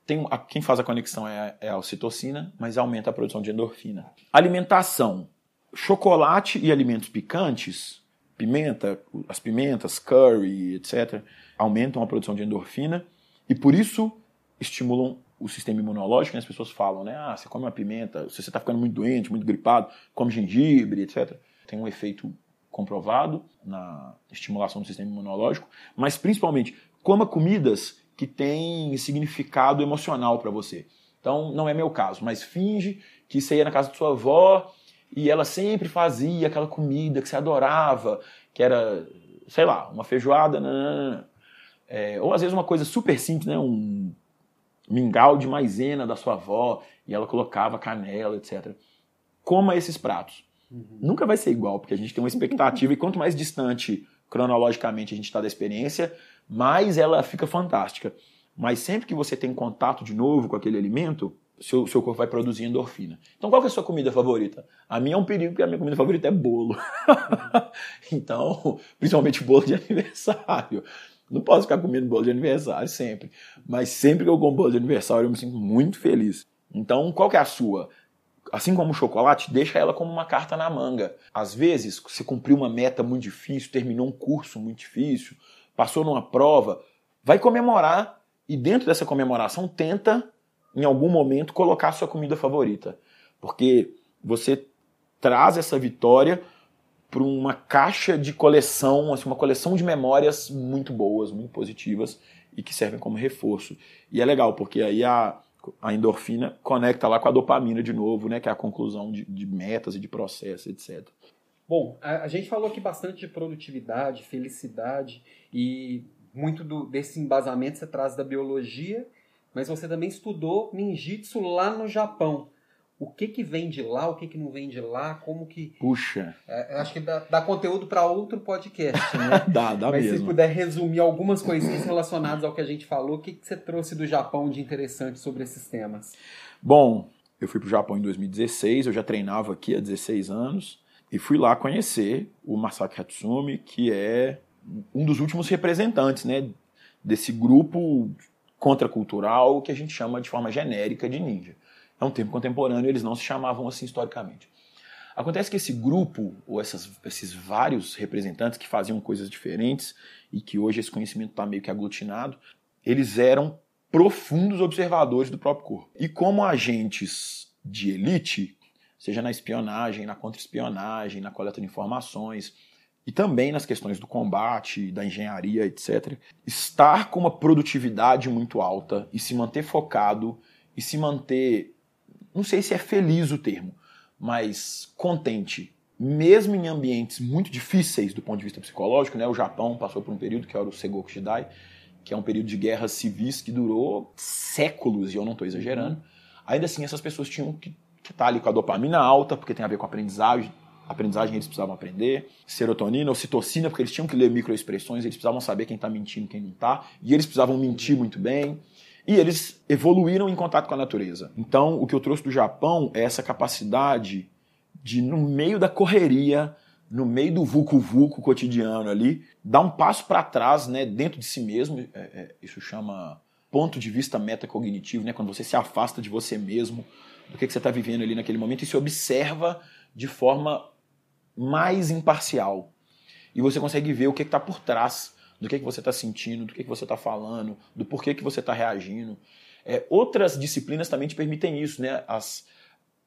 Tem, a, quem faz a conexão é, é a ocitocina, mas aumenta a produção de endorfina. Alimentação. Chocolate e alimentos picantes, pimenta, as pimentas, curry, etc., aumentam a produção de endorfina e por isso estimulam o sistema imunológico, né? as pessoas falam, né? Ah, você come uma pimenta, se você está ficando muito doente, muito gripado, come gengibre, etc. Tem um efeito comprovado na estimulação do sistema imunológico, mas principalmente coma comidas que têm significado emocional para você. Então, não é meu caso, mas finge que você ia na casa de sua avó e ela sempre fazia aquela comida que você adorava, que era, sei lá, uma feijoada. É, ou às vezes uma coisa super simples, né? Um mingau de maisena da sua avó e ela colocava canela, etc. Coma esses pratos. Uhum. Nunca vai ser igual, porque a gente tem uma expectativa e quanto mais distante cronologicamente a gente está da experiência, mais ela fica fantástica. Mas sempre que você tem contato de novo com aquele alimento, seu, seu corpo vai produzir endorfina. Então, qual é a sua comida favorita? A minha é um perigo, porque a minha comida favorita é bolo. então, principalmente bolo de aniversário. Não posso ficar comendo bolo de aniversário sempre. Mas sempre que eu como bolo de aniversário, eu me sinto muito feliz. Então, qual que é a sua? Assim como o chocolate, deixa ela como uma carta na manga. Às vezes, você cumpriu uma meta muito difícil, terminou um curso muito difícil, passou numa prova, vai comemorar e dentro dessa comemoração tenta, em algum momento, colocar a sua comida favorita. Porque você traz essa vitória para uma caixa de coleção, assim, uma coleção de memórias muito boas, muito positivas e que servem como reforço. E é legal, porque aí a, a endorfina conecta lá com a dopamina de novo, né, que é a conclusão de, de metas e de processo, etc. Bom, a, a, gente falou aqui bastante de produtividade, felicidade e muito do, desse embasamento você traz da biologia, mas você também estudou ninjitsu lá no Japão o que que vem de lá, o que que não vem de lá, como que... Puxa! É, acho que dá, dá conteúdo para outro podcast, né? dá, dá Mas mesmo. se puder resumir algumas coisinhas relacionadas ao que a gente falou, o que, que você trouxe do Japão de interessante sobre esses temas? Bom, eu fui para o Japão em 2016, eu já treinava aqui há 16 anos. e fui lá conhecer o Masaki Hatsumi, que é um dos últimos representantes né, desse grupo contracultural que a gente chama de forma genérica de ninja. É um tempo contemporâneo, eles não se chamavam assim historicamente. Acontece que esse grupo, ou essas, esses vários representantes que faziam coisas diferentes e que hoje esse conhecimento está meio que aglutinado, eles eram profundos observadores do próprio corpo. E como agentes de elite, seja na espionagem, na contra-espionagem, na coleta de informações, e também nas questões do combate, da engenharia, etc. Estar com uma produtividade muito alta e se manter focado e se manter, não sei se é feliz o termo, mas contente, mesmo em ambientes muito difíceis do ponto de vista psicológico, né? O Japão passou por um período que era o Segoku Jidai, que é um período de guerras civis que durou séculos, e eu não estou exagerando. Ainda assim, essas pessoas tinham que estar tá ali com a dopamina alta, porque tem a ver com a aprendizagem, aprendizagem eles precisavam aprender, serotonina, ocitocina, porque eles tinham que ler microexpressões, eles precisavam saber quem está mentindo quem não está, e eles precisavam mentir muito bem. E eles evoluíram em contato com a natureza. Então, o que eu trouxe do Japão é essa capacidade de, no meio da correria, no meio do vulco-vulco cotidiano ali, dar um passo para trás, né, dentro de si mesmo. É, é, isso chama ponto de vista metacognitivo, né, quando você se afasta de você mesmo, do que, que você está vivendo ali naquele momento e se observa de forma mais imparcial. E você consegue ver o que está por trás do que, que você está sentindo, do que, que você está falando, do porquê que você está reagindo. É, outras disciplinas também te permitem isso, né? As,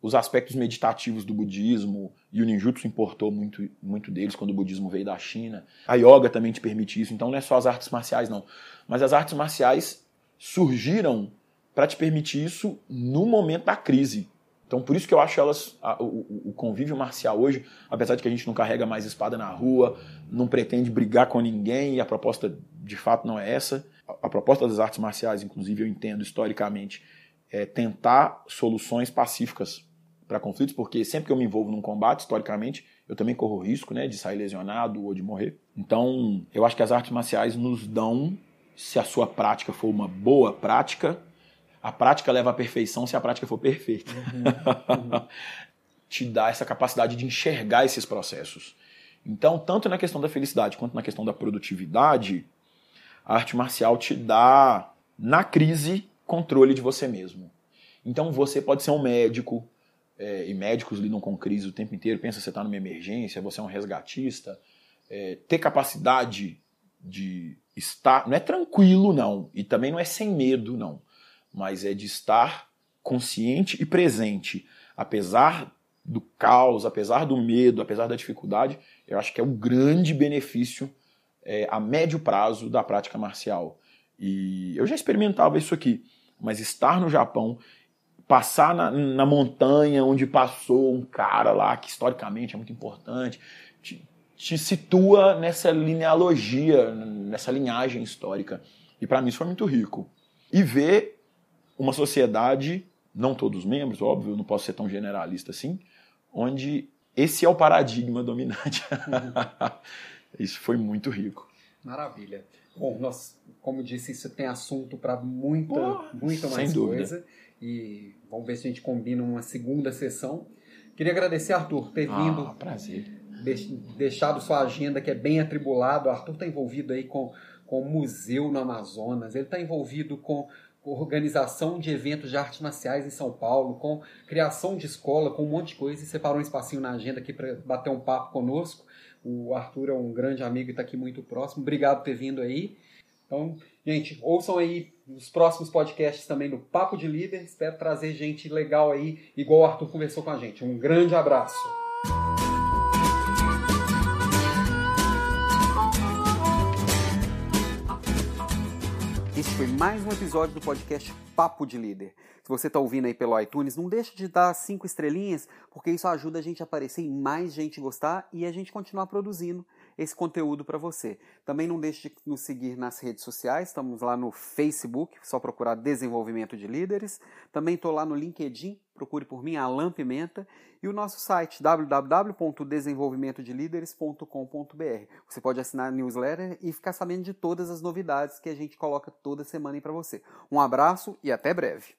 os aspectos meditativos do budismo, e o ninjutsu importou muito, muito deles quando o budismo veio da China. A yoga também te permite isso, então não é só as artes marciais, não. Mas as artes marciais surgiram para te permitir isso no momento da crise. Então, por isso que eu acho elas, a, o, o, convívio marcial hoje, apesar de que a gente não carrega mais espada na rua, não pretende brigar com ninguém, e a proposta de fato não é essa. A, a proposta das artes marciais, inclusive, eu entendo historicamente, é tentar soluções pacíficas para conflitos, porque sempre que eu me envolvo num combate, historicamente, eu também corro risco né, de sair lesionado ou de morrer. Então, eu acho que as artes marciais nos dão, se a sua prática for uma boa prática, a prática leva à perfeição se a prática for perfeita. Uhum, uhum. Te dá essa capacidade de enxergar esses processos. Então, tanto na questão da felicidade quanto na questão da produtividade, a arte marcial te dá, na crise, controle de você mesmo. Então, você pode ser um médico, é, e médicos lidam com crise o tempo inteiro. Pensa você está numa emergência, você é um resgatista. É, ter capacidade de estar. Não é tranquilo, não. E também não é sem medo, não mas é de estar consciente e presente, apesar do caos, apesar do medo, apesar da dificuldade, eu acho que é um grande benefício é, a médio prazo da prática marcial. E eu já experimentava isso aqui, mas estar no Japão, passar na, na montanha onde passou um cara lá que historicamente é muito importante, te, te situa nessa linealogia, nessa linhagem histórica. E para mim isso foi muito rico. E ver uma sociedade, não todos os membros, óbvio, não posso ser tão generalista assim, onde esse é o paradigma dominante. isso foi muito rico. Maravilha. Bom, nós, como disse, isso tem assunto para muita, oh, muita mais coisa. E vamos ver se a gente combina uma segunda sessão. Queria agradecer, Arthur, ter ah, vindo. Prazer. Deixado sua agenda, que é bem atribulado. O Arthur está envolvido aí com, com o museu no Amazonas, ele está envolvido com organização de eventos de artes marciais em São Paulo, com criação de escola, com um monte de coisa, e separou um espacinho na agenda aqui para bater um papo conosco. O Arthur é um grande amigo e está aqui muito próximo. Obrigado por ter vindo aí. Então, gente, ouçam aí os próximos podcasts também do Papo de Líder. Espero trazer gente legal aí, igual o Arthur conversou com a gente. Um grande abraço. Mais um episódio do podcast Papo de Líder. Se você está ouvindo aí pelo iTunes, não deixe de dar cinco estrelinhas, porque isso ajuda a gente a aparecer e mais gente gostar e a gente continuar produzindo esse conteúdo para você. Também não deixe de nos seguir nas redes sociais, estamos lá no Facebook, só procurar Desenvolvimento de Líderes. Também estou lá no LinkedIn, procure por mim, Alan Pimenta, e o nosso site www.desenvolvimentodelideres.com.br. Você pode assinar a newsletter e ficar sabendo de todas as novidades que a gente coloca toda semana para você. Um abraço e até breve.